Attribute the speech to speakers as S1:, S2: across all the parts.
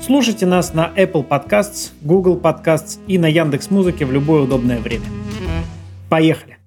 S1: Слушайте нас на Apple Podcasts, Google Podcasts и на Яндекс Музыке в любое удобное время. Поехали!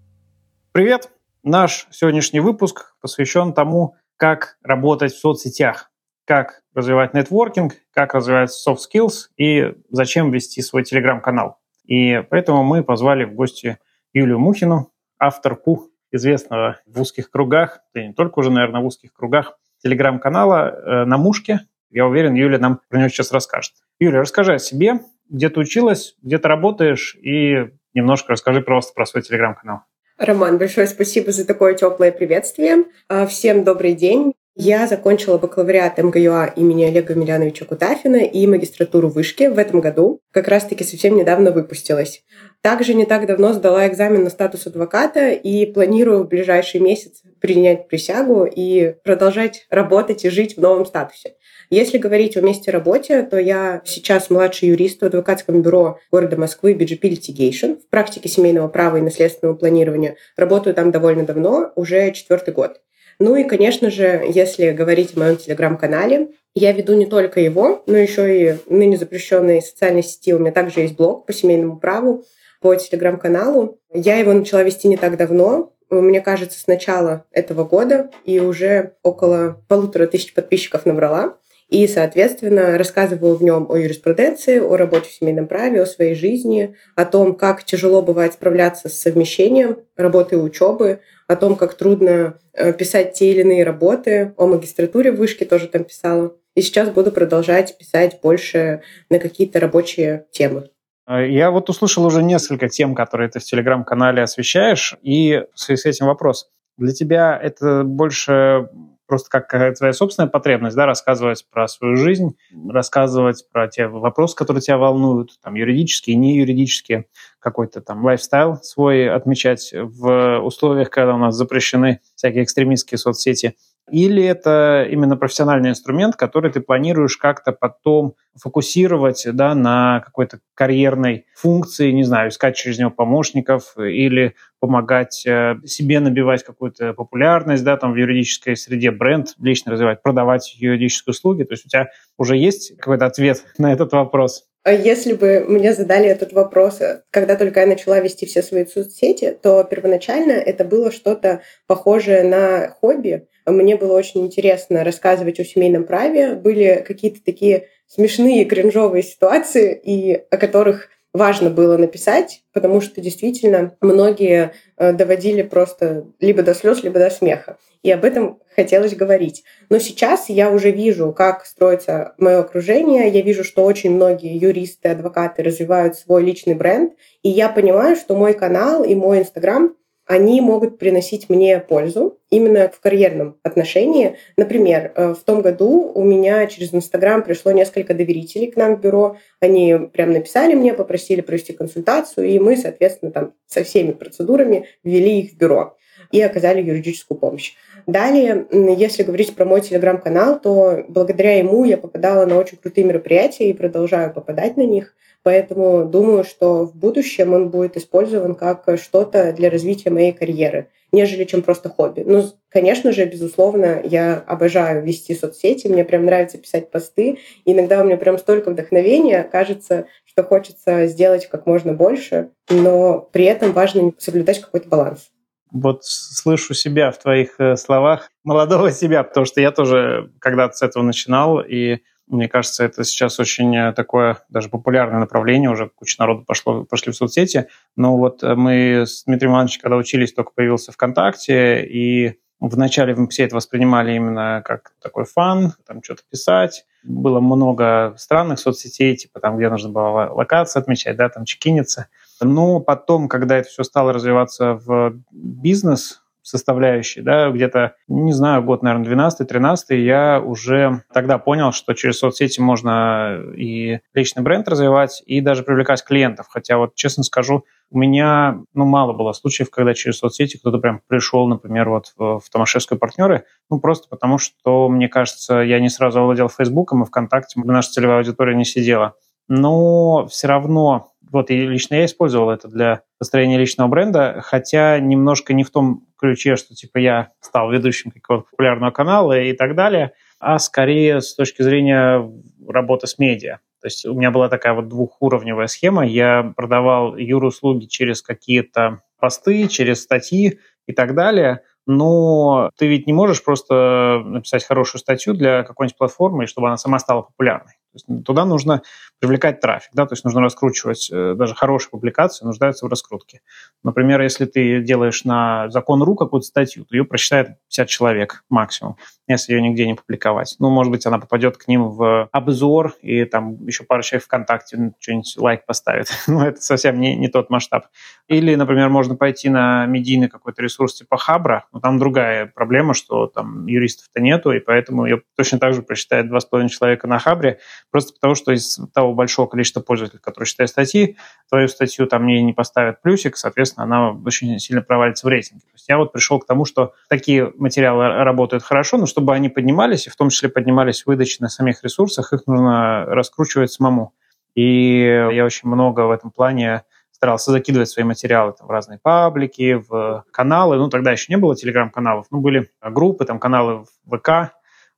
S1: Привет! Наш сегодняшний выпуск посвящен тому, как работать в соцсетях, как развивать нетворкинг, как развивать soft skills и зачем вести свой телеграм-канал. И поэтому мы позвали в гости Юлию Мухину, авторку известного в узких кругах, да и не только уже, наверное, в узких кругах, телеграм-канала э, «На мушке», я уверен, Юля нам про него сейчас расскажет. Юля, расскажи о себе, где ты училась, где ты работаешь, и немножко расскажи просто про свой телеграм-канал.
S2: Роман, большое спасибо за такое теплое приветствие. А, всем добрый день. Я закончила бакалавриат МГЮА имени Олега Миляновича Кутафина и магистратуру вышки в этом году. Как раз-таки совсем недавно выпустилась. Также не так давно сдала экзамен на статус адвоката и планирую в ближайший месяц принять присягу и продолжать работать и жить в новом статусе. Если говорить о месте работы, то я сейчас младший юрист в адвокатском бюро города Москвы BGP Litigation в практике семейного права и наследственного планирования. Работаю там довольно давно, уже четвертый год. Ну и, конечно же, если говорить о моем телеграм-канале, я веду не только его, но еще и ныне запрещенные социальные сети. У меня также есть блог по семейному праву, по телеграм-каналу. Я его начала вести не так давно, мне кажется, с начала этого года, и уже около полутора тысяч подписчиков набрала. И, соответственно, рассказываю в нем о юриспруденции, о работе в семейном праве, о своей жизни, о том, как тяжело бывает справляться с совмещением работы и учебы, о том, как трудно э, писать те или иные работы, о магистратуре в вышке тоже там писала. И сейчас буду продолжать писать больше на какие-то рабочие темы.
S1: Я вот услышал уже несколько тем, которые ты в телеграм-канале освещаешь, и в связи с этим вопрос. Для тебя это больше просто как твоя собственная потребность, да, рассказывать про свою жизнь, рассказывать про те вопросы, которые тебя волнуют, там, юридические, не юридические, какой-то там лайфстайл свой отмечать в условиях, когда у нас запрещены всякие экстремистские соцсети. Или это именно профессиональный инструмент, который ты планируешь как-то потом фокусировать да, на какой-то карьерной функции, не знаю, искать через него помощников или помогать э, себе набивать какую-то популярность да, там, в юридической среде, бренд лично развивать, продавать юридические услуги. То есть у тебя уже есть какой-то ответ на этот вопрос?
S2: А если бы мне задали этот вопрос, э, когда только я начала вести все свои соцсети, то первоначально это было что-то похожее на хобби. Мне было очень интересно рассказывать о семейном праве. Были какие-то такие смешные, кринжовые ситуации, и о которых важно было написать, потому что действительно многие э, доводили просто либо до слез, либо до смеха. И об этом хотелось говорить. Но сейчас я уже вижу, как строится мое окружение. Я вижу, что очень многие юристы, адвокаты развивают свой личный бренд. И я понимаю, что мой канал и мой Инстаграм они могут приносить мне пользу именно в карьерном отношении. Например, э, в том году у меня через Инстаграм пришло несколько доверителей к нам в бюро. Они прям написали мне, попросили провести консультацию, и мы, соответственно, там со всеми процедурами ввели их в бюро и оказали юридическую помощь. Далее, если говорить про мой телеграм-канал, то благодаря ему я попадала на очень крутые мероприятия и продолжаю попадать на них – Поэтому думаю, что в будущем он будет использован как что-то для развития моей карьеры, нежели чем просто хобби. Ну, конечно же, безусловно, я обожаю вести соцсети, мне прям нравится писать посты. Иногда у меня прям столько вдохновения, кажется, что хочется сделать как можно больше, но при этом важно соблюдать какой-то баланс
S1: вот слышу себя в твоих э, словах, молодого себя, потому что я тоже когда-то с этого начинал, и Мне кажется, это сейчас очень э, такое даже популярное направление, уже куча народу пошло, пошли в соцсети. Но вот э, мы с Дмитрием Ивановичем, когда учились, только появился ВКонтакте, и Вначале мы все это воспринимали именно как такой фан, там что-то писать. Было много странных соцсетей, типа там, где нужно было локацию отмечать, да, там чекиниться. Но потом, когда это все стало развиваться в бизнес, составляющей, да, где-то, не знаю, год, наверное, 12-13, я уже тогда понял, что через соцсети можно и личный бренд развивать, и даже привлекать клиентов. Хотя вот, честно скажу, у меня, ну, мало было случаев, когда через соцсети кто-то прям пришел, например, вот в, в Томашевскую партнеры, ну, просто потому что, мне кажется, я не сразу овладел Фейсбуком, и ВКонтакте наша целевая аудитория не сидела. Но все равно вот и лично я использовал это для построения личного бренда, хотя немножко не в том ключе, что типа я стал ведущим какого-то популярного канала и так далее, а скорее с точки зрения работы с медиа. То есть у меня была такая вот двухуровневая схема. Я продавал юр-услуги через какие-то посты, через статьи и так далее. Но ты ведь не можешь просто написать хорошую статью для какой-нибудь платформы, чтобы она сама стала популярной. Есть туда нужно привлекать трафик, да, то есть нужно раскручивать, э, даже хорошие публикации нуждаются в раскрутке. Например, если ты делаешь на закон.ру какую-то статью, то ее прочитает 50 человек максимум, если ее нигде не публиковать. Ну, может быть, она попадет к ним в обзор, и там еще пару человек ВКонтакте что-нибудь лайк поставит. Но это совсем не, не тот масштаб. Или, например, можно пойти на медийный какой-то ресурс типа Хабра, но там другая проблема, что там юристов-то нету, и поэтому ее точно так же прочитает 2,5 человека на Хабре, просто потому что из того большого количества пользователей, которые читают статьи, твою статью там не, не поставят плюсик, соответственно, она очень сильно провалится в рейтинге. То есть я вот пришел к тому, что такие материалы работают хорошо, но чтобы они поднимались, и в том числе поднимались выдачи на самих ресурсах, их нужно раскручивать самому. И я очень много в этом плане старался закидывать свои материалы там, в разные паблики, в каналы. Ну, тогда еще не было телеграм-каналов, ну, были группы, там, каналы в ВК,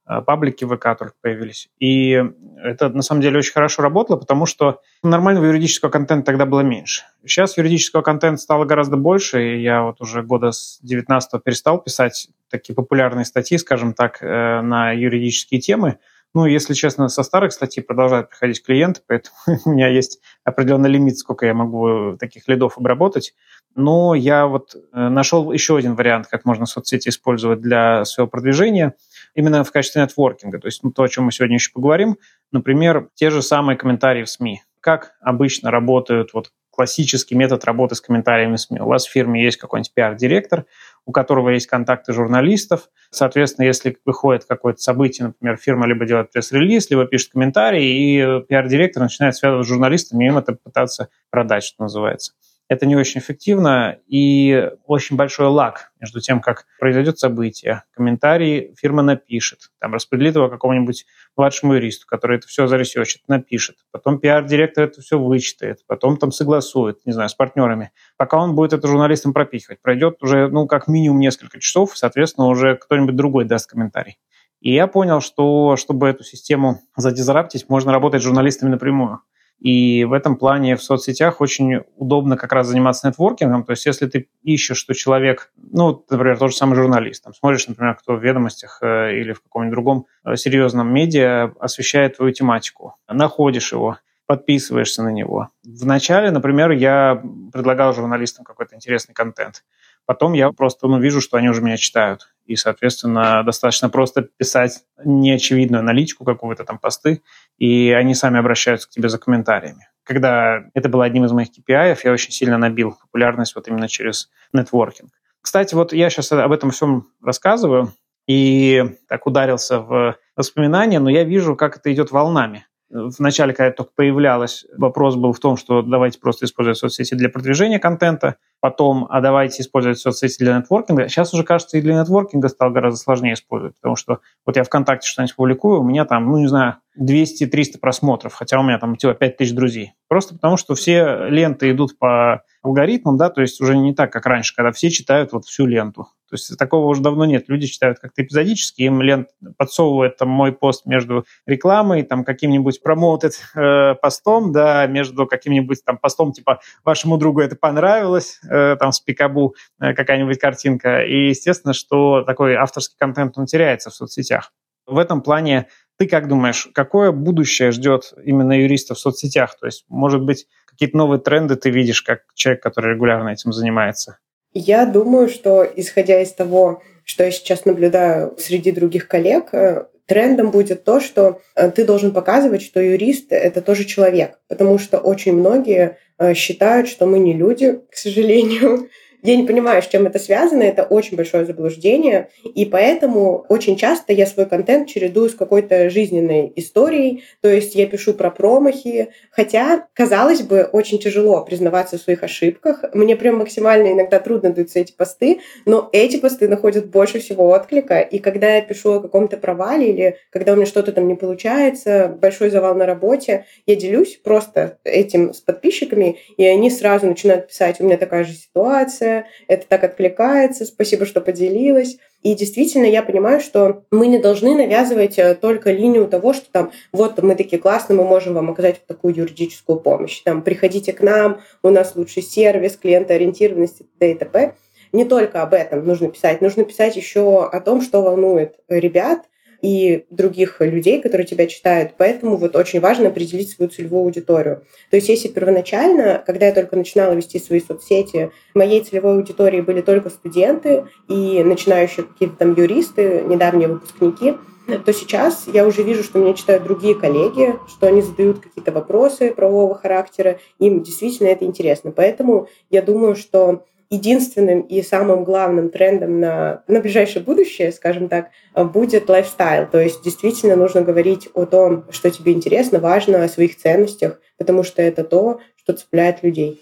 S1: Э, паблики ВК только появились. И это на самом деле очень хорошо работало, потому что нормального юридического контента тогда было меньше. Сейчас юридического контента стало гораздо больше, и я вот уже года с 19 перестал писать такие популярные статьи, скажем так, э, на юридические темы. Ну, если честно, со старых статей продолжают приходить клиенты, поэтому у меня есть определенный лимит, сколько я могу таких лидов обработать. Но я вот э, нашел еще один вариант, как можно соцсети использовать для своего продвижения – именно в качестве нетворкинга. То есть ну, то, о чем мы сегодня еще поговорим. Например, те же самые комментарии в СМИ. Как обычно работают вот классический метод работы с комментариями в СМИ. У вас в фирме есть какой-нибудь пиар-директор, у которого есть контакты журналистов. Соответственно, если выходит какое-то событие, например, фирма либо делает пресс-релиз, либо пишет комментарий, и пиар-директор начинает связывать с журналистами, и им это пытаться продать, что называется это не очень эффективно и очень большой лаг между тем, как произойдет событие. Комментарий фирма напишет, там распределит его какому-нибудь младшему юристу, который это все заресечит, напишет. Потом пиар-директор это все вычитает, потом там согласует, не знаю, с партнерами. Пока он будет это журналистам пропихивать, пройдет уже, ну, как минимум несколько часов, соответственно, уже кто-нибудь другой даст комментарий. И я понял, что чтобы эту систему задизраптить, можно работать с журналистами напрямую. И в этом плане в соцсетях очень удобно как раз заниматься нетворкингом. То есть если ты ищешь, что человек, ну, например, тот же самый журналист, там, смотришь, например, кто в ведомостях э, или в каком-нибудь другом э, серьезном медиа освещает твою тематику, находишь его, подписываешься на него. Вначале, например, я предлагал журналистам какой-то интересный контент. Потом я просто ну, вижу, что они уже меня читают. И, соответственно, достаточно просто писать неочевидную аналитику, какую-то там посты, и они сами обращаются к тебе за комментариями. Когда это было одним из моих KPI, я очень сильно набил популярность вот именно через нетворкинг. Кстати, вот я сейчас об этом всем рассказываю и так ударился в воспоминания, но я вижу, как это идет волнами. Вначале, когда это только появлялось, вопрос был в том, что давайте просто использовать соцсети для продвижения контента, потом, а давайте использовать соцсети для нетворкинга. Сейчас уже, кажется, и для нетворкинга стало гораздо сложнее использовать, потому что вот я ВКонтакте что-нибудь публикую, у меня там, ну, не знаю, 200-300 просмотров, хотя у меня там типа 5000 друзей. Просто потому, что все ленты идут по алгоритмам, да, то есть уже не так, как раньше, когда все читают вот всю ленту. То есть такого уже давно нет. Люди читают как-то эпизодически, им лент подсовывает там мой пост между рекламой, там каким-нибудь промоутед э, постом, да, между каким-нибудь там постом типа вашему другу это понравилось, э, там с пикабу э, какая-нибудь картинка. И естественно, что такой авторский контент, он теряется в соцсетях. В этом плане ты как думаешь, какое будущее ждет именно юристов в соцсетях? То есть, может быть, какие-то новые тренды ты видишь как человек, который регулярно этим занимается?
S2: Я думаю, что исходя из того, что я сейчас наблюдаю среди других коллег, э, трендом будет то, что э, ты должен показывать, что юрист — это тоже человек, потому что очень многие э, считают, что мы не люди, к сожалению, я не понимаю, с чем это связано, это очень большое заблуждение, и поэтому очень часто я свой контент чередую с какой-то жизненной историей, то есть я пишу про промахи, хотя, казалось бы, очень тяжело признаваться в своих ошибках, мне прям максимально иногда трудно даются эти посты, но эти посты находят больше всего отклика, и когда я пишу о каком-то провале или когда у меня что-то там не получается, большой завал на работе, я делюсь просто этим с подписчиками, и они сразу начинают писать, у меня такая же ситуация, эмоция, это так откликается, спасибо, что поделилась. И действительно, я понимаю, что мы не должны навязывать э, только линию того, что там, вот мы такие классные, мы можем вам оказать такую юридическую помощь. Там, приходите к нам, у нас лучший сервис, клиентоориентированность и т.д. Не только об этом нужно писать, нужно писать еще о том, что волнует ребят, и других людей, которые тебя читают. Поэтому вот очень важно определить свою целевую аудиторию. То есть если первоначально, когда я только начинала вести свои соцсети, моей целевой аудиторией были только студенты и начинающие какие-то там юристы, недавние выпускники, то сейчас я уже вижу, что меня читают другие коллеги, что они задают какие-то вопросы правового характера, им действительно это интересно. Поэтому я думаю, что единственным и самым главным трендом на, на ближайшее будущее, скажем так, будет лайфстайл. То есть действительно нужно говорить о том, что тебе интересно, важно, о своих ценностях, потому что это то, что цепляет людей.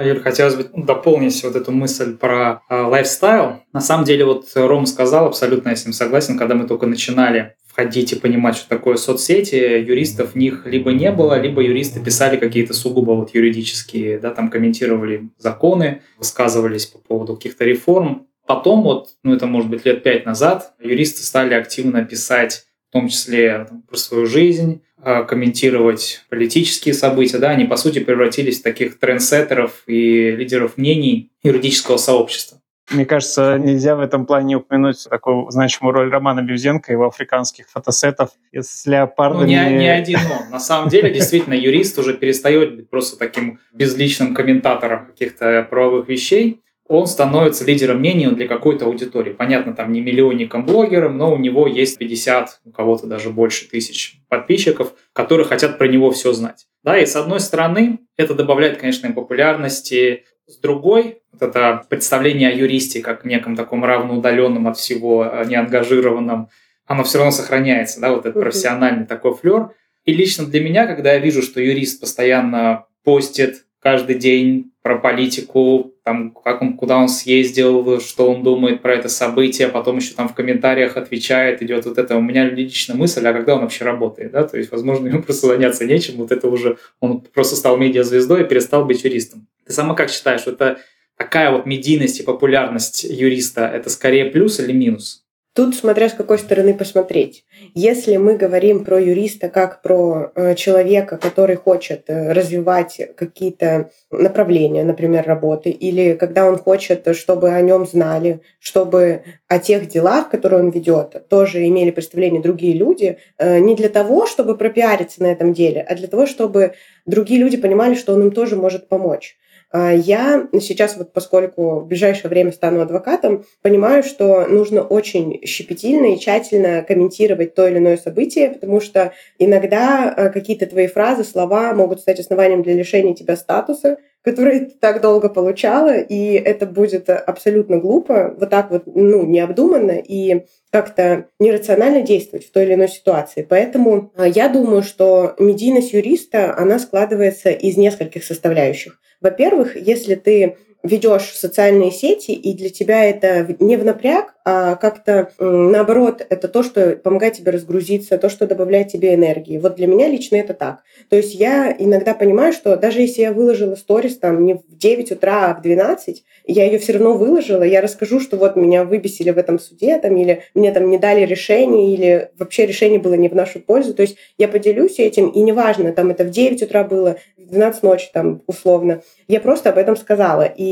S3: Юль, хотелось бы дополнить вот эту мысль про э, лайфстайл. На самом деле, вот Ром сказал, абсолютно я с ним согласен, когда мы только начинали входить и понимать, что такое соцсети, юристов в них либо не было, либо юристы писали какие-то сугубо вот юридические, да, там комментировали законы, высказывались по поводу каких-то реформ. Потом вот, ну это может быть лет пять назад, юристы стали активно писать в том числе там, про свою жизнь, а, комментировать политические события, да, они по сути превратились в таких трендсеттеров и лидеров мнений юридического сообщества.
S1: Мне кажется, нельзя в этом плане упомянуть такую значимую роль Романа Бюзенко, его африканских фотосетов с леопардами. Ну,
S3: не, не один он. На самом деле, действительно, юрист уже перестает быть просто таким безличным комментатором каких-то правовых вещей. Он становится лидером мнений для какой-то аудитории. Понятно, там не миллионником блогером, но у него есть 50, у кого-то даже больше тысяч подписчиков, которые хотят про него все знать. Да, и с одной стороны, это добавляет, конечно, им популярности, с другой, вот это представление о юристе как неком таком равноудаленном от всего, э, неангажированном, оно все равно сохраняется, да, вот этот профессиональный такой флер. И лично для меня, когда я вижу, что юрист постоянно постит каждый день про политику, там, как он, куда он съездил, что он думает про это событие, потом еще там в комментариях отвечает, идет вот это. У меня лично мысль, а когда он вообще работает, да, то есть, возможно, ему просто заняться нечем, вот это уже, он просто стал медиазвездой и перестал быть юристом. Ты сама как считаешь, это такая вот медийность и популярность юриста, это скорее плюс или минус?
S2: Тут смотря с какой стороны посмотреть. Если мы говорим про юриста как про э, человека, который хочет э, развивать какие-то направления, например, работы, или когда он хочет, чтобы о нем знали, чтобы о тех делах, которые он ведет, тоже имели представление другие люди, э, не для того, чтобы пропиариться на этом деле, а для того, чтобы другие люди понимали, что он им тоже может помочь. А, я сейчас, вот поскольку в ближайшее время стану адвокатом, понимаю, что нужно очень щепетильно и тщательно комментировать то или иное событие, потому что иногда а, какие-то твои фразы, слова могут стать основанием для лишения тебя статуса, который ты так долго получала, и это будет абсолютно глупо, вот так вот, ну, необдуманно и как-то нерационально действовать в той или иной ситуации. Поэтому а, я думаю, что медийность юриста, она складывается из нескольких составляющих. Во-первых, если ты ведешь социальные сети, и для тебя это не в напряг, а как-то наоборот, это то, что помогает тебе разгрузиться, то, что добавляет тебе энергии. Вот для меня лично это так. То есть я иногда понимаю, что даже если я выложила сторис там не в 9 утра, а в 12, я ее все равно выложила, я расскажу, что вот меня выбесили в этом суде, там, или мне там не дали решение, или вообще решение было не в нашу пользу. То есть я поделюсь этим, и неважно, там это в 9 утра было, в 12 ночи там условно. Я просто об этом сказала. И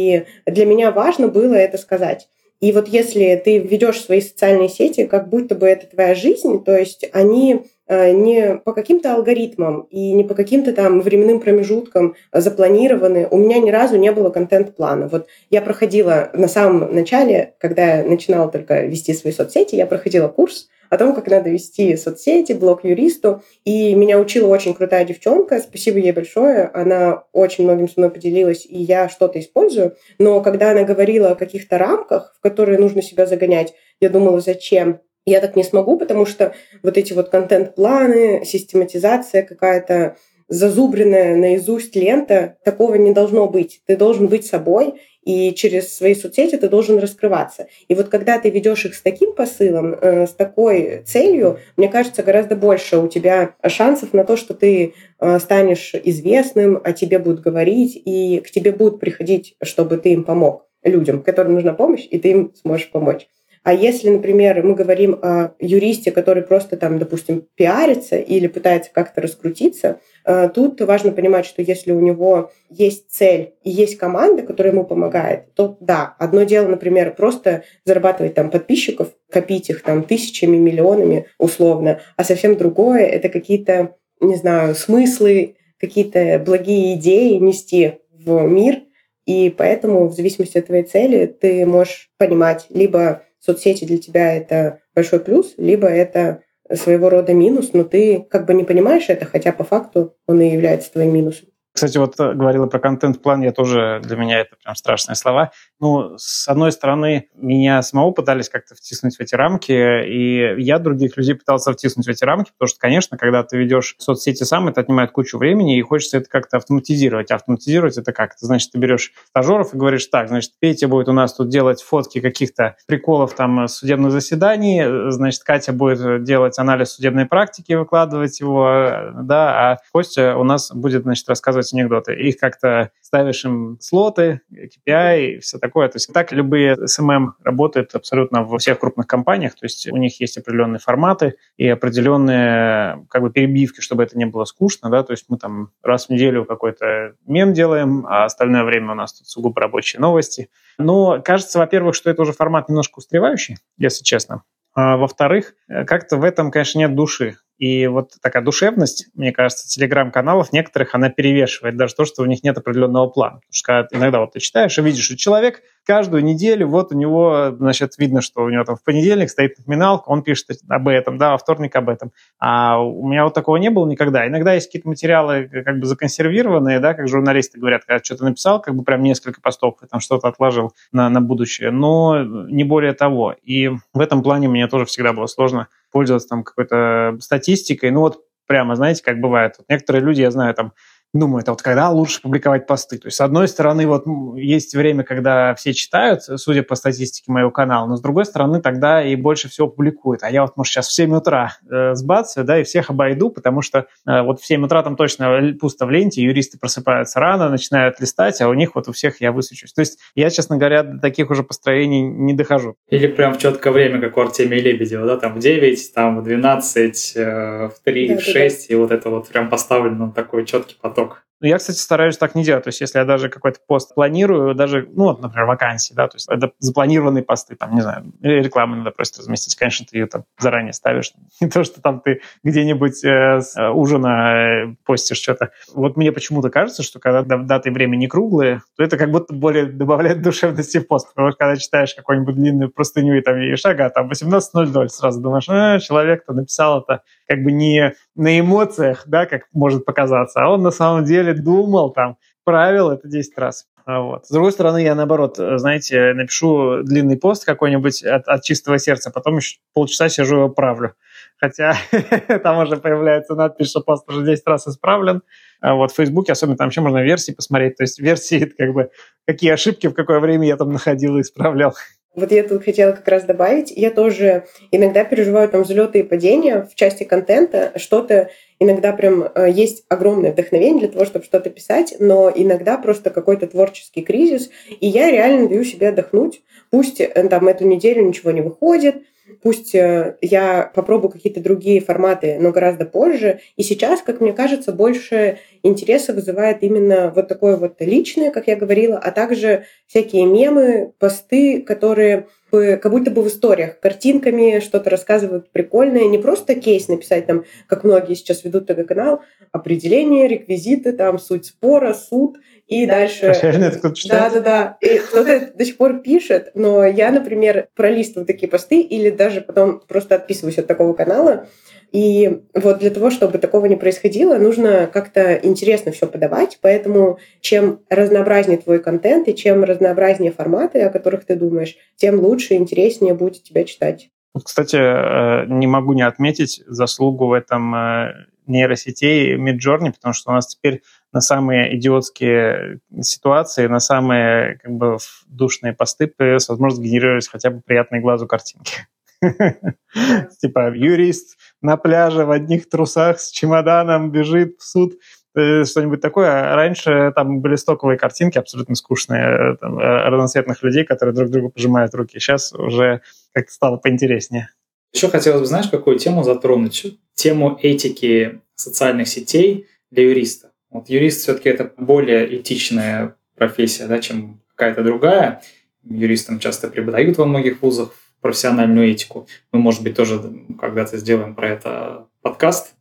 S2: для меня важно было это сказать. И вот если ты ведешь свои социальные сети, как будто бы это твоя жизнь, то есть они э, не по каким-то алгоритмам и не по каким-то там временным промежуткам запланированы. У меня ни разу не было контент-плана. Вот я проходила на самом начале, когда я начинала только вести свои соцсети, я проходила курс о том, как надо вести соцсети, блог юристу. И меня учила очень крутая девчонка, спасибо ей большое. Она очень многим со мной поделилась, и я что-то использую. Но когда она говорила о каких-то рамках, в которые нужно себя загонять, я думала, зачем? Я так не смогу, потому что вот эти вот контент-планы, систематизация какая-то, зазубренная наизусть лента, такого не должно быть. Ты должен быть собой, и через свои соцсети ты должен раскрываться. И вот когда ты ведешь их с таким посылом, э, с такой целью, мне кажется, гораздо больше у тебя шансов на то, что ты э, станешь известным, о тебе будут говорить, и к тебе будут приходить, чтобы ты им помог людям, которым нужна помощь, и ты им сможешь помочь. А если, например, мы говорим о юристе, который просто там, допустим, пиарится или пытается как-то раскрутиться, э, тут важно понимать, что если у него есть цель и есть команда, которая ему помогает, то да, одно дело, например, просто зарабатывать там подписчиков, копить их там тысячами, миллионами условно, а совсем другое — это какие-то, не знаю, смыслы, какие-то благие идеи нести в мир, и поэтому в зависимости от твоей цели ты можешь понимать либо соцсети для тебя это большой плюс, либо это своего рода минус, но ты как бы не понимаешь это, хотя по факту он и является твоим минусом.
S1: Кстати, вот э, говорила про контент-план, я тоже, для меня это прям страшные слова. Ну, с одной стороны, меня самого пытались как-то втиснуть в эти рамки, и я других людей пытался втиснуть в эти рамки, потому что, конечно, когда ты ведешь соцсети сам, это отнимает кучу времени, и хочется это как-то автоматизировать. Автоматизировать это как? Это значит, ты берешь стажеров и говоришь, так, значит, Петя будет у нас тут делать фотки каких-то приколов там судебных заседаний, значит, Катя будет делать анализ судебной практики, выкладывать его, да, а Костя у нас будет, значит, рассказывать анекдоты. Их как-то ставишь им слоты, KPI и все такое. То есть так любые SMM работают абсолютно во всех крупных компаниях. То есть у них есть определенные форматы и определенные как бы перебивки, чтобы это не было скучно. Да? То есть мы там раз в неделю какой-то мем делаем, а остальное время у нас тут сугубо рабочие новости. Но кажется, во-первых, что это уже формат немножко устаревающий, если честно. А, во-вторых, как-то в этом, конечно, нет души. И вот такая душевность, мне кажется, телеграм-каналов некоторых, она перевешивает даже то, что у них нет определенного плана. Потому что иногда вот ты читаешь и видишь, что человек каждую неделю, вот у него, значит, видно, что у него там в понедельник стоит напоминалка, он пишет об этом, да, во вторник об этом. А у меня вот такого не было никогда. Иногда есть какие-то материалы как бы законсервированные, да, как журналисты говорят, когда что-то написал, как бы прям несколько постов, там что-то отложил на, на будущее, но не более того. И в этом плане мне тоже всегда было сложно пользоваться там какой-то статистикой. Ну вот прямо, знаете, как бывает. Вот некоторые люди, я знаю, там думают, а вот когда лучше публиковать посты? То есть, с одной стороны, вот есть время, когда все читают, судя по статистике моего канала, но с другой стороны, тогда и больше всего публикуют. А я вот, может, сейчас в 7 утра э, сбацаю, да, и всех обойду, потому что э, вот в 7 утра там точно пусто в ленте, юристы просыпаются рано, начинают листать, а у них вот у всех я высвечусь. То есть, я, честно говоря, до таких уже построений не дохожу.
S3: Или прям в четкое время, как у Артемия Лебедева, да, там в 9, там в 12, э, в 3, да, в 6, да. и вот это вот прям поставлено такой четкий поток Yok.
S1: Ну, я, кстати, стараюсь так не делать. То есть, если я даже какой-то пост планирую, даже, ну, вот, например, вакансии, да, то есть это запланированные посты, там, не знаю, или рекламу надо просто разместить. Конечно, ты ее там заранее ставишь. Не то, что там ты где-нибудь э, с э, ужина э, постишь что-то. Вот мне почему-то кажется, что когда даты и время не круглые, то это как будто более добавляет душевности в пост. Потому что когда читаешь какую-нибудь длинную простыню и там видишь, ага, там 18.00, сразу думаешь, а, человек-то написал это как бы не на эмоциях, да, как может показаться, а он на самом деле думал там, правил это 10 раз. А вот. С другой стороны, я наоборот, знаете, напишу длинный пост какой-нибудь от, от чистого сердца, потом еще полчаса сижу его правлю. Хотя там уже появляется надпись, что пост уже 10 раз исправлен. А вот в Фейсбуке, особенно там еще можно версии посмотреть. То есть версии, как бы какие ошибки, в какое время я там находил и исправлял.
S2: Вот я тут хотела как раз добавить, я тоже иногда переживаю там взлеты и падения в части контента, что-то иногда прям э, есть огромное вдохновение для того, чтобы что-то писать, но иногда просто какой-то творческий кризис, и я реально даю себе отдохнуть. Пусть э, там эту неделю ничего не выходит, Пусть э, я попробую какие-то другие форматы, но гораздо позже. И сейчас, как мне кажется, больше интереса вызывает именно вот такое вот личное, как я говорила, а также всякие мемы, посты, которые как будто бы в историях, картинками что-то рассказывают прикольное, не просто кейс написать там, как многие сейчас ведут ТГ-канал, определение, реквизиты, там, суть спора, суд, и дальше...
S1: Реально это кто-то читает?
S2: Да-да-да. И кто-то до сих пор пишет, но я, например, пролистываю такие посты или даже потом просто отписываюсь от такого канала, и вот для того, чтобы такого не происходило, нужно как-то интересно все подавать. Поэтому чем разнообразнее твой контент и чем разнообразнее форматы, о которых ты думаешь, тем лучше и интереснее будет тебя читать.
S1: Кстати, э, не могу не отметить заслугу в этом э, нейросетей Midjourney, потому что у нас теперь на самые идиотские ситуации, на самые как бы душные посты появилась возможность генерировать хотя бы приятные глазу картинки. Типа юрист на пляже в одних трусах с чемоданом бежит в суд э, что-нибудь такое. А раньше там были стоковые картинки, абсолютно скучные, э, э, разноцветных людей, которые друг другу пожимают руки. Сейчас уже как-то стало поинтереснее.
S3: Еще хотелось бы, знаешь, какую тему затронуть? Тему этики социальных сетей для юриста. Вот юрист все-таки это более этичная профессия, да, чем какая-то другая. Юристам часто преподают во многих вузах профессиональную этику. Мы, может быть, тоже когда-то сделаем про это подкаст.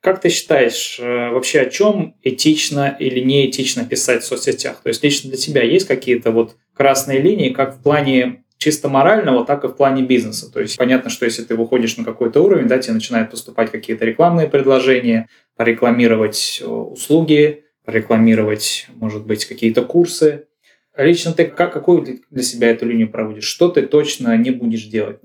S3: Как ты считаешь, э, вообще о чем этично или неэтично писать в соцсетях? То есть лично для тебя есть какие-то вот красные линии, как в плане чисто морального, так и в плане бизнеса. То есть понятно, что если ты выходишь на какой-то уровень, да, тебе начинают поступать какие-то рекламные предложения, порекламировать э, услуги, порекламировать, может быть, какие-то курсы. Лично ты как, какую для себя эту линию проводишь? Что ты точно не будешь делать?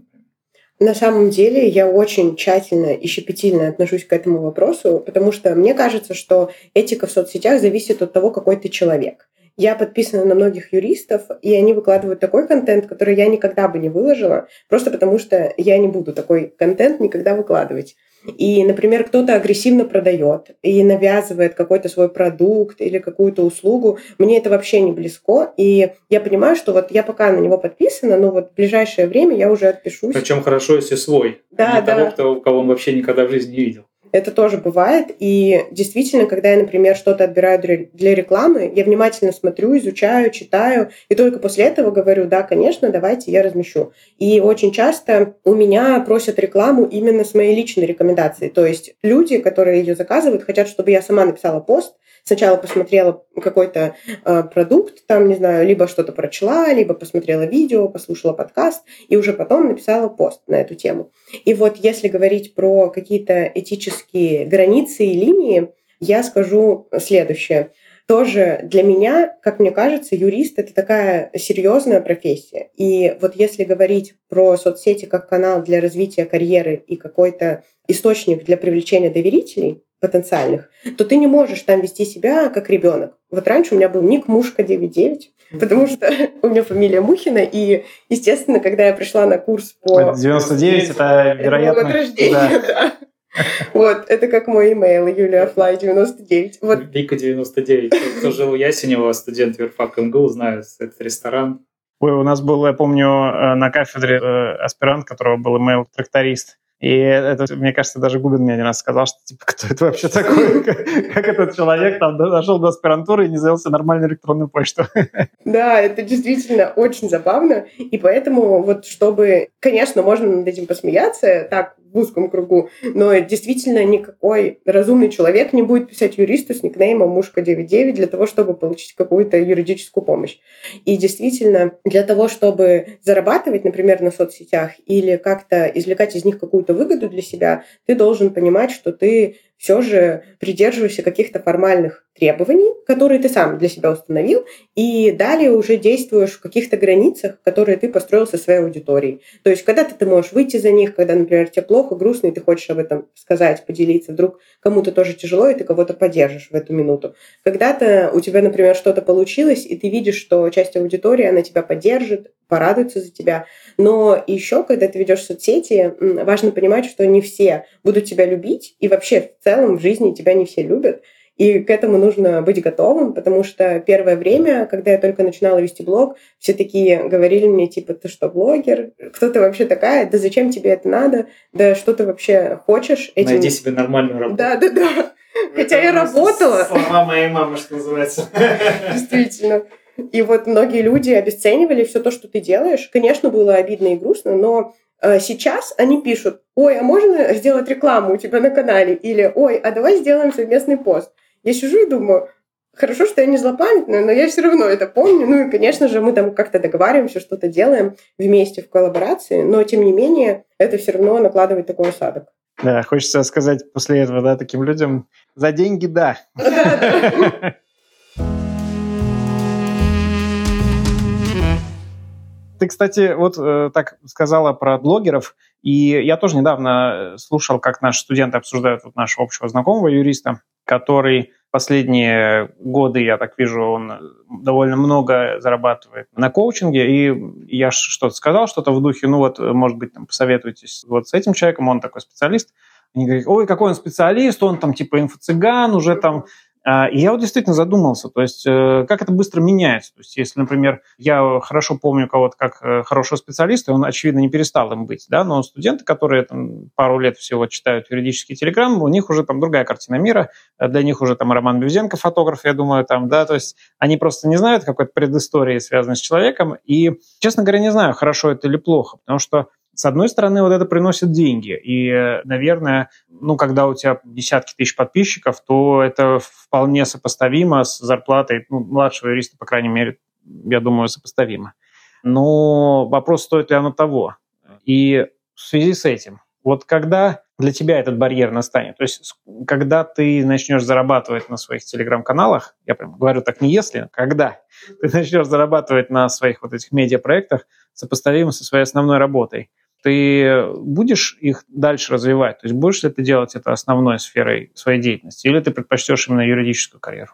S2: На самом деле я очень тщательно и щепетильно отношусь к этому вопросу, потому что мне кажется, что этика в соцсетях зависит от того, какой ты человек. Я подписана на многих юристов, и они выкладывают такой контент, который я никогда бы не выложила, просто потому что я не буду такой контент никогда выкладывать. И, например, кто-то агрессивно продает и навязывает какой-то свой продукт или какую-то услугу. Мне это вообще не близко. И я понимаю, что вот я пока на него подписана, но вот в ближайшее время я уже отпишусь.
S3: Причем хорошо, если свой.
S2: Да,
S3: а не
S2: да.
S3: того, кто, кого он вообще никогда в жизни не видел.
S2: Это тоже бывает. И действительно, когда я, например, что-то отбираю для рекламы, я внимательно смотрю, изучаю, читаю, и только после этого говорю, да, конечно, давайте я размещу. И очень часто у меня просят рекламу именно с моей личной рекомендацией. То есть люди, которые ее заказывают, хотят, чтобы я сама написала пост, сначала посмотрела какой-то э, продукт, там, не знаю, либо что-то прочла, либо посмотрела видео, послушала подкаст, и уже потом написала пост на эту тему. И вот если говорить про какие-то этические границы и линии, я скажу следующее. Тоже для меня, как мне кажется, юрист — это такая серьезная профессия. И вот если говорить про соцсети как канал для развития карьеры и какой-то источник для привлечения доверителей, потенциальных, то ты не можешь там вести себя как ребенок. Вот раньше у меня был ник Мушка 99, потому что у меня фамилия Мухина, и, естественно, когда я пришла на курс по...
S1: 99 это, вероятно...
S2: Это рождения, да. да. Вот, это как мой имейл, Юлия Флай 99. Вот.
S3: Вика 99. Кто жил в Ясенево, студент Верфак МГУ, знаю этот ресторан.
S1: Ой, у нас был, я помню, э, на кафедре э, аспирант, которого был имейл тракторист. И это, мне кажется, даже Губин мне один раз сказал, что типа, кто это вообще такой? Как этот человек там дошел до аспирантуры и не завелся нормальную электронную почту?
S2: Да, это действительно очень забавно. И поэтому вот чтобы... Конечно, можно над этим посмеяться, так, в узком кругу, но действительно никакой разумный человек не будет писать юристу с никнеймом «Мушка99» для того, чтобы получить какую-то юридическую помощь. И действительно, для того, чтобы зарабатывать, например, на соцсетях или как-то извлекать из них какую-то выгоду для себя, ты должен понимать, что ты все же придерживаешься каких-то формальных требований, которые ты сам для себя установил, и далее уже действуешь в каких-то границах, которые ты построил со своей аудиторией. То есть когда-то ты можешь выйти за них, когда, например, тебе плохо, грустно, и ты хочешь об этом сказать, поделиться, вдруг кому-то тоже тяжело, и ты кого-то поддержишь в эту минуту. Когда-то у тебя, например, что-то получилось, и ты видишь, что часть аудитории, она тебя поддержит, порадуется за тебя. Но еще, когда ты ведешь соцсети, важно понимать, что не все будут тебя любить, и вообще в целом в жизни тебя не все любят. И к этому нужно быть готовым, потому что первое время, когда я только начинала вести блог, все такие говорили мне, типа, ты что, блогер? Кто ты вообще такая? Да зачем тебе это надо? Да что ты вообще хочешь?
S3: Этим... Найди себе нормальную работу.
S2: Да, да, да. Хотя я работала.
S3: Слова моей мамы, что называется.
S2: Действительно. И вот многие люди обесценивали все то, что ты делаешь. Конечно, было обидно и грустно, но э, сейчас они пишут, ой, а можно сделать рекламу у тебя на канале? Или, ой, а давай сделаем совместный пост. Я сижу и думаю, Хорошо, что я не злопамятная, но я все равно это помню. Ну и, конечно же, мы там как-то договариваемся, что-то делаем вместе в коллаборации, но, тем не менее, это все равно накладывает такой осадок.
S1: Да, хочется сказать после этого, да, таким людям, за деньги да. Ты, кстати, вот э, так сказала про блогеров, и я тоже недавно слушал, как наши студенты обсуждают вот нашего общего знакомого юриста, который последние годы, я так вижу, он довольно много зарабатывает на коучинге, и я что-то сказал, что-то в духе, ну вот, может быть, там, посоветуйтесь вот с этим человеком, он такой специалист. Они говорят, ой, какой он специалист, он там типа инфо-цыган, уже там и я вот действительно задумался, то есть э, как это быстро меняется. То есть если, например, я хорошо помню кого-то как э, хорошего специалиста, он, очевидно, не перестал им быть, да, но студенты, которые там, пару лет всего читают юридический телеграмм, у них уже там другая картина мира, для них уже там Роман Бюзенко, фотограф, я думаю, там, да, то есть они просто не знают какой-то предыстории, связанной с человеком, и, честно говоря, не знаю, хорошо это или плохо, потому что с одной стороны, вот это приносит деньги. И, наверное, ну, когда у тебя десятки тысяч подписчиков, то это вполне сопоставимо с зарплатой ну, младшего юриста, по крайней мере, я думаю, сопоставимо. Но вопрос, стоит ли оно того. И в связи с этим, вот когда для тебя этот барьер настанет, то есть когда ты начнешь зарабатывать на своих телеграм-каналах, я прям говорю так не если, когда ты начнешь зарабатывать на своих вот этих медиапроектах, сопоставимо со своей основной работой, ты будешь их дальше развивать? То есть будешь ли ты делать это основной сферой своей деятельности? Или ты предпочтешь именно юридическую карьеру?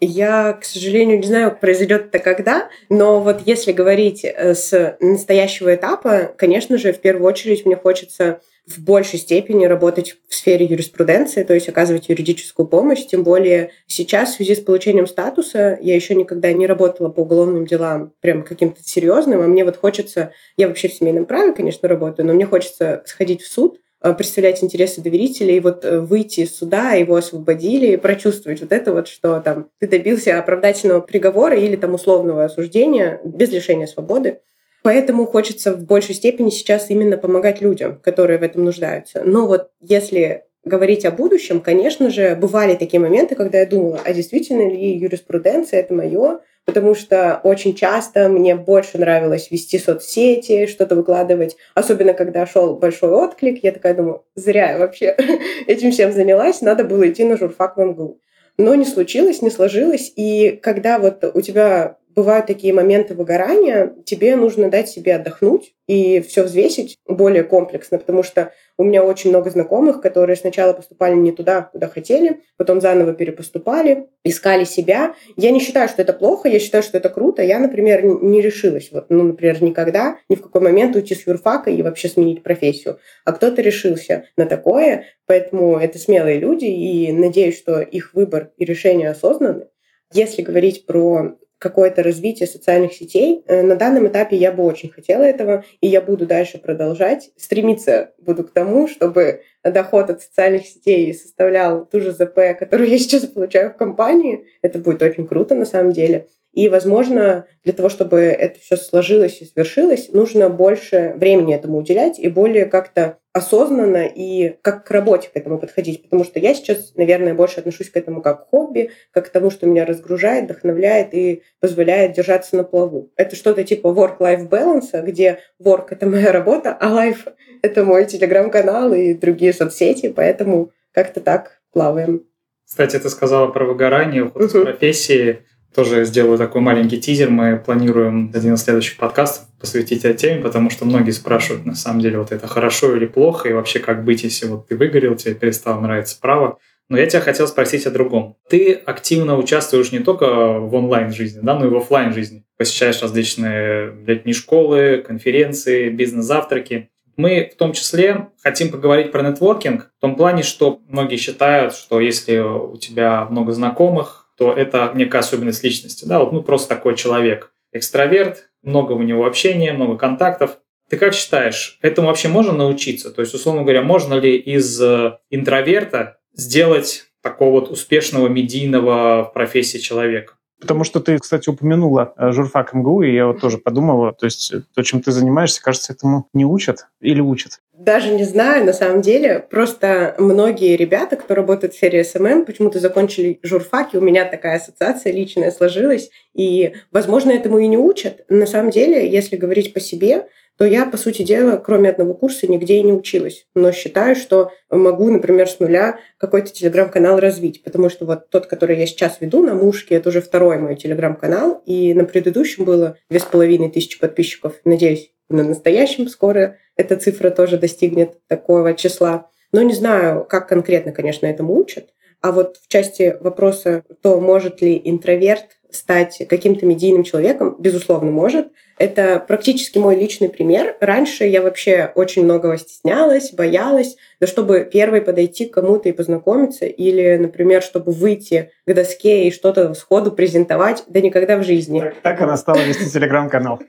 S2: Я, к сожалению, не знаю, произойдет это когда, но вот если говорить э, с настоящего этапа, конечно же, в первую очередь мне хочется в большей степени работать в сфере юриспруденции, то есть оказывать юридическую помощь. Тем более сейчас в связи с получением статуса я еще никогда не работала по уголовным делам прям каким-то серьезным, а мне вот хочется, я вообще в семейном праве, конечно, работаю, но мне хочется сходить в суд, представлять интересы доверителей, и вот э, выйти из суда, его освободили, прочувствовать вот это вот, что там ты добился оправдательного приговора или там условного осуждения без лишения свободы. Поэтому хочется в большей степени сейчас именно помогать людям, которые в этом нуждаются. Но вот если говорить о будущем, конечно же, бывали такие моменты, когда я думала, а действительно ли юриспруденция это мое, потому что очень часто мне больше нравилось вести соцсети, что-то выкладывать, особенно когда шел большой отклик, я такая думаю, зря я вообще этим всем занялась, надо было идти на журфак в МГУ. Но не случилось, не сложилось, и когда вот у тебя бывают такие моменты выгорания, тебе нужно дать себе отдохнуть и все взвесить более комплексно, потому что у меня очень много знакомых, которые сначала поступали не туда, куда хотели, потом заново перепоступали, искали себя. Я не считаю, что это плохо, я считаю, что это круто. Я, например, не решилась, вот, ну, например, никогда, ни в какой момент уйти с юрфака и вообще сменить профессию. А кто-то решился на такое, поэтому это смелые люди, и надеюсь, что их выбор и решение осознаны. Если говорить про какое-то развитие социальных сетей. Э, на данном этапе я бы очень хотела этого, и я буду дальше продолжать. Стремиться буду к тому, чтобы доход от социальных сетей составлял ту же ЗП, которую я сейчас получаю в компании. Это будет очень круто на самом деле. И, возможно, для того, чтобы это все сложилось и свершилось, нужно больше времени этому уделять и более как-то осознанно и как к работе к этому подходить. Потому что я сейчас, наверное, больше отношусь к этому как к хобби, как к тому, что меня разгружает, вдохновляет и позволяет держаться на плаву. Это что-то типа work-life balance, где work — это моя работа, а life — это мой телеграм-канал и другие соцсети, поэтому как-то так плаваем.
S3: Кстати, ты сказала про выгорание, уход uh-huh. профессии. Тоже сделаю такой маленький тизер. Мы планируем один из следующих подкастов посвятить этой теме, потому что многие спрашивают, на самом деле, вот это хорошо или плохо, и вообще как быть, если вот ты выгорел, тебе перестало нравиться право. Но я тебя хотел спросить о другом. Ты активно участвуешь не только в онлайн-жизни, да, но и в офлайн жизни Посещаешь различные летние школы, конференции, бизнес-завтраки. Мы в том числе хотим поговорить про нетворкинг в том плане, что многие считают, что если у тебя много знакомых, то это некая особенность личности. Да, вот, ну, просто такой человек. Экстраверт, много у него общения, много контактов. Ты как считаешь, этому вообще можно научиться? То есть, условно говоря, можно ли из э, интроверта сделать такого вот успешного медийного в профессии человека?
S1: Потому что ты, кстати, упомянула э, журфак МГУ, и я вот тоже подумала, то есть то, чем ты занимаешься, кажется, этому не учат или учат?
S2: Даже не знаю, на самом деле. Просто многие ребята, кто работает в сфере SMM, почему-то закончили журфаки. У меня такая ассоциация личная сложилась. И, возможно, этому и не учат. На самом деле, если говорить по себе, то я, по сути дела, кроме одного курса, нигде и не училась. Но считаю, что могу, например, с нуля какой-то телеграм-канал развить, потому что вот тот, который я сейчас веду на Мушке, это уже второй мой телеграм-канал, и на предыдущем было две с половиной тысячи подписчиков. Надеюсь, на настоящем скоро эта цифра тоже достигнет такого числа. Но не знаю, как конкретно, конечно, этому учат. А вот в части вопроса, то может ли интроверт стать каким-то медийным человеком, безусловно, может. Это практически мой личный пример. Раньше я вообще очень многого стеснялась, боялась, да чтобы первой подойти к кому-то и познакомиться, или, например, чтобы выйти к доске и что-то сходу презентовать, да никогда в жизни.
S1: Так, так она стала вести телеграм-канал.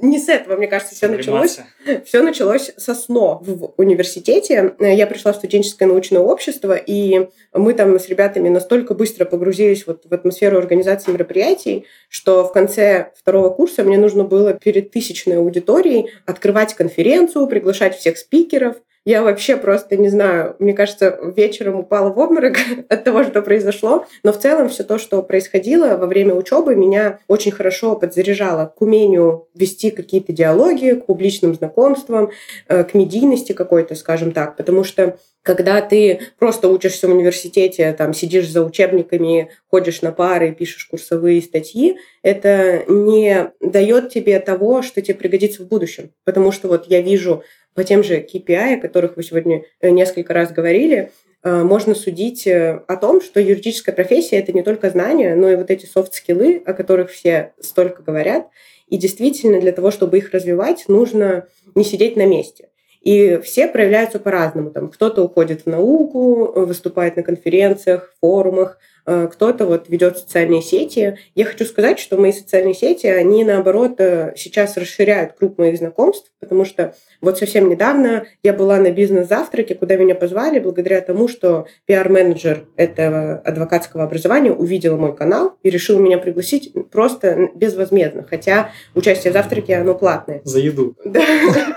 S2: Не с этого, мне кажется, все началось. Все началось со СНО в университете. Я пришла в студенческое научное общество, и мы там с ребятами настолько быстро погрузились вот в атмосферу организации мероприятий, что в конце второго курса мне нужно было перед тысячной аудиторией открывать конференцию, приглашать всех спикеров. Я вообще просто не знаю, мне кажется, вечером упала в обморок от того, что произошло. Но в целом все то, что происходило во время учебы, меня очень хорошо подзаряжало к умению вести какие-то диалоги, к публичным знакомствам, э, к медийности какой-то, скажем так. Потому что когда ты просто учишься в университете, там сидишь за учебниками, ходишь на пары, пишешь курсовые статьи, это не дает тебе того, что тебе пригодится в будущем. Потому что вот я вижу по тем же KPI, о которых вы сегодня э, несколько раз говорили, э, можно судить э, о том, что юридическая профессия — это не только знания, но и вот эти софт-скиллы, о которых все столько говорят. И действительно, для того, чтобы их развивать, нужно не сидеть на месте. И все проявляются по-разному. Там кто-то уходит в науку, выступает на конференциях, форумах, кто-то вот ведет социальные сети. Я хочу сказать, что мои социальные сети, они наоборот э, сейчас расширяют круг моих знакомств, потому что вот совсем недавно я была на бизнес-завтраке, куда меня позвали благодаря тому, что пиар-менеджер этого адвокатского образования увидел мой канал и решил меня пригласить просто безвозмездно, хотя участие в завтраке, оно платное.
S1: За еду. Да.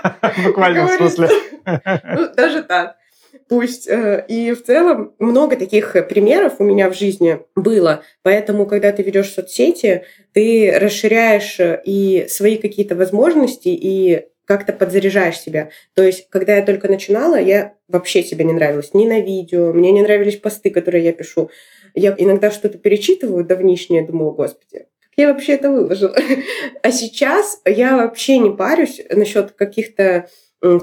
S1: Буквально в смысле.
S2: Ну, даже так пусть. Э, и в целом много таких примеров у меня в жизни было. Поэтому, когда ты ведешь соцсети, ты расширяешь э, и свои какие-то возможности, и как-то подзаряжаешь себя. То есть, когда я только начинала, я вообще себе не нравилась. Ни на видео, мне не нравились посты, которые я пишу. Я иногда что-то перечитываю давнишнее, думаю, господи, как я вообще это выложила. А сейчас я вообще не парюсь насчет каких-то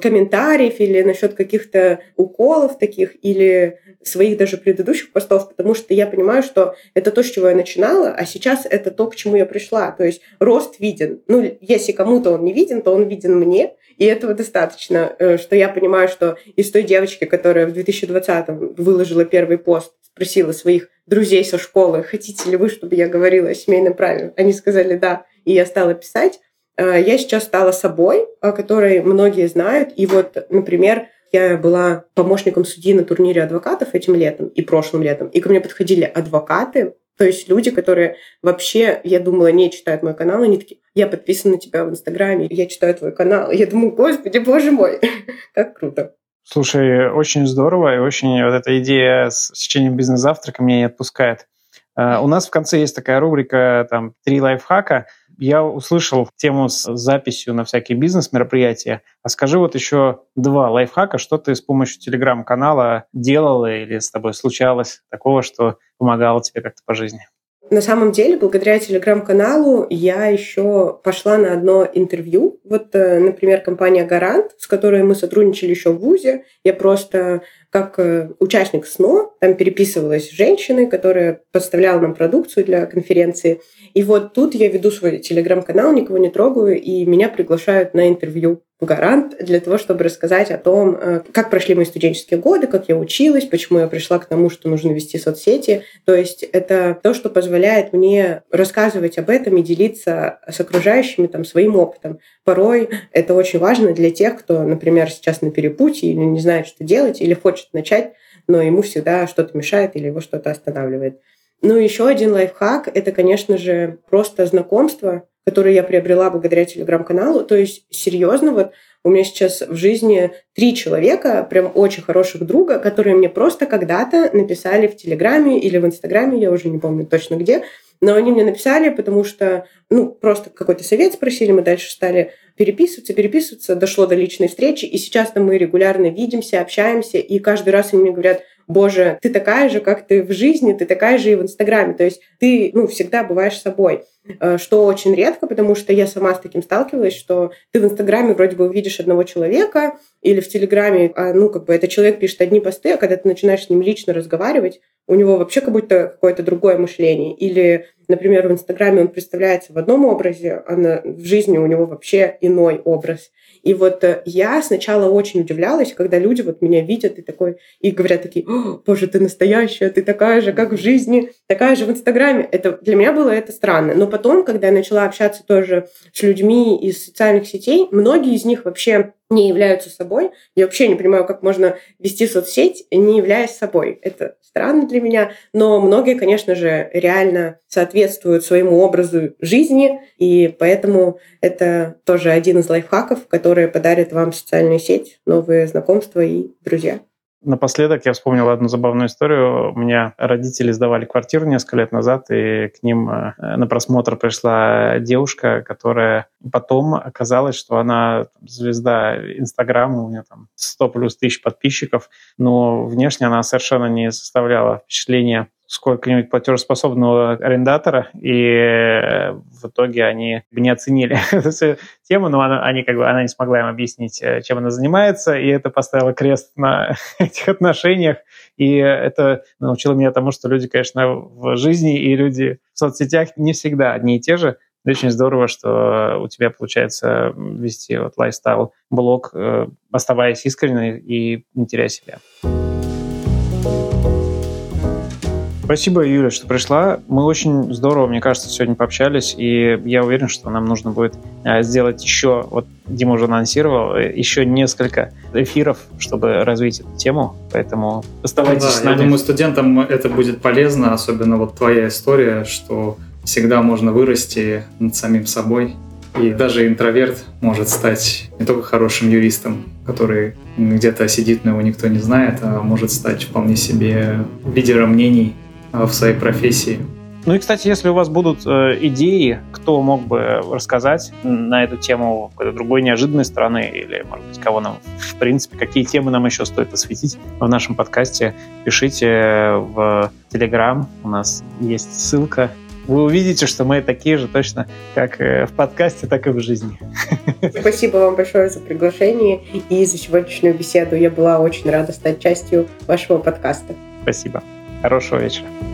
S2: комментариев или насчет каких-то уколов таких или своих даже предыдущих постов, потому что я понимаю, что это то, с чего я начинала, а сейчас это то, к чему я пришла. То есть рост виден. Ну, если кому-то он не виден, то он виден мне, и этого достаточно, э, что я понимаю, что из той девочки, которая в 2020-м выложила первый пост, спросила своих друзей со школы, хотите ли вы, чтобы я говорила о семейном праве? Они сказали «да», и я стала писать. Э, я сейчас стала собой, о которой многие знают. И вот, например, я была помощником судьи на турнире адвокатов этим летом и прошлым летом. И ко мне подходили адвокаты, то есть люди, которые вообще, я думала, не читают мой канал, они такие, я подписана на тебя в Инстаграме, я читаю твой канал. Я думаю, господи, боже мой, как круто.
S1: Слушай, очень здорово, и очень вот эта идея с сечением бизнес-завтрака меня не отпускает. Э, у нас в конце есть такая рубрика, там, «Три лайфхака», я услышал тему с записью на всякие бизнес-мероприятия. А скажи вот еще два лайфхака, что ты с помощью телеграм-канала делала или с тобой случалось такого, что помогало тебе как-то по жизни?
S2: На самом деле, благодаря телеграм-каналу я еще пошла на одно интервью. Вот, э, например, компания «Гарант», с которой мы сотрудничали еще в ВУЗе. Я просто как э, участник СНО, там переписывалась с которая поставляла нам продукцию для конференции. И вот тут я веду свой телеграм-канал, никого не трогаю, и меня приглашают на интервью в Гарант для того, чтобы рассказать о том, э, как прошли мои студенческие годы, как я училась, почему я пришла к тому, что нужно вести соцсети. То есть это то, что позволяет мне рассказывать об этом и делиться с окружающими там, своим опытом. Порой это очень важно для тех, кто, например, сейчас на перепутье или не знает, что делать, или хочет начать, но ему всегда что-то мешает или его что-то останавливает. Ну, еще один лайфхак — это, конечно же, просто знакомство, которое я приобрела благодаря телеграм-каналу. То есть, серьезно, вот у меня сейчас в жизни три человека, прям очень хороших друга, которые мне просто когда-то написали в Телеграме или в Инстаграме, я уже не помню точно где, но они мне написали, потому что, ну, просто какой-то совет спросили, мы дальше стали переписываться, переписываться, дошло до личной встречи, и сейчас мы регулярно видимся, общаемся, и каждый раз они мне говорят, боже, ты такая же, как ты в жизни, ты такая же и в Инстаграме. То есть ты, ну, всегда бываешь собой. Э, что очень редко, потому что я сама с таким сталкивалась, что ты в Инстаграме вроде бы увидишь одного человека, или в Телеграме, а, ну, как бы этот человек пишет одни посты, а когда ты начинаешь с ним лично разговаривать, у него вообще как будто какое-то другое мышление. Или, например, в Инстаграме он представляется в одном образе, а в жизни у него вообще иной образ. И вот э, я сначала очень удивлялась, когда люди вот меня видят и такой, и говорят такие, боже, ты настоящая, ты такая же, как в жизни, такая же в Инстаграме. Это, для меня было это странно. Но потом, когда я начала общаться тоже с людьми из социальных сетей, многие из них вообще не являются собой. Я вообще не понимаю, как можно вести соцсеть, не являясь собой. Это странно для меня, но многие, конечно же, реально соответствуют своему образу жизни, и поэтому это тоже один из лайфхаков, которые подарят вам социальную сеть, новые знакомства и друзья.
S1: Напоследок я вспомнил одну забавную историю. У меня родители сдавали квартиру несколько лет назад, и к ним э, на просмотр пришла девушка, которая потом оказалось, что она звезда Инстаграма, у нее там 100 плюс тысяч подписчиков, но внешне она совершенно не составляла впечатления сколько-нибудь платежеспособного арендатора, и э, в итоге они не оценили эту тему, но она, они как бы, она не смогла им объяснить, э, чем она занимается, и это поставило крест на этих отношениях, и это научило меня тому, что люди, конечно, в жизни и люди в соцсетях не всегда одни и те же, очень здорово, что у тебя получается вести вот лайфстайл-блог, э, оставаясь искренней и не теряя себя. Спасибо, Юля, что пришла. Мы очень здорово, мне кажется, сегодня пообщались, и я уверен, что нам нужно будет э, сделать еще, вот Дима уже анонсировал, э, еще несколько эфиров, чтобы развить эту тему, поэтому оставайтесь
S3: да,
S1: с нами.
S3: Я думаю, студентам это будет полезно, особенно вот твоя история, что всегда можно вырасти над самим собой, и даже интроверт может стать не только хорошим юристом, который где-то сидит, но его никто не знает, а может стать вполне себе лидером мнений в своей профессии.
S1: Ну и, кстати, если у вас будут э, идеи, кто мог бы рассказать на эту тему какой-то другой неожиданной стороны, или, может быть, кого нам, в принципе, какие темы нам еще стоит осветить в нашем подкасте, пишите в Телеграм, у нас есть ссылка. Вы увидите, что мы такие же точно, как э, в подкасте, так и в жизни.
S2: Спасибо вам большое за приглашение и за сегодняшнюю беседу. Я была очень рада стать частью вашего подкаста.
S1: Спасибо. Хорошего вечера.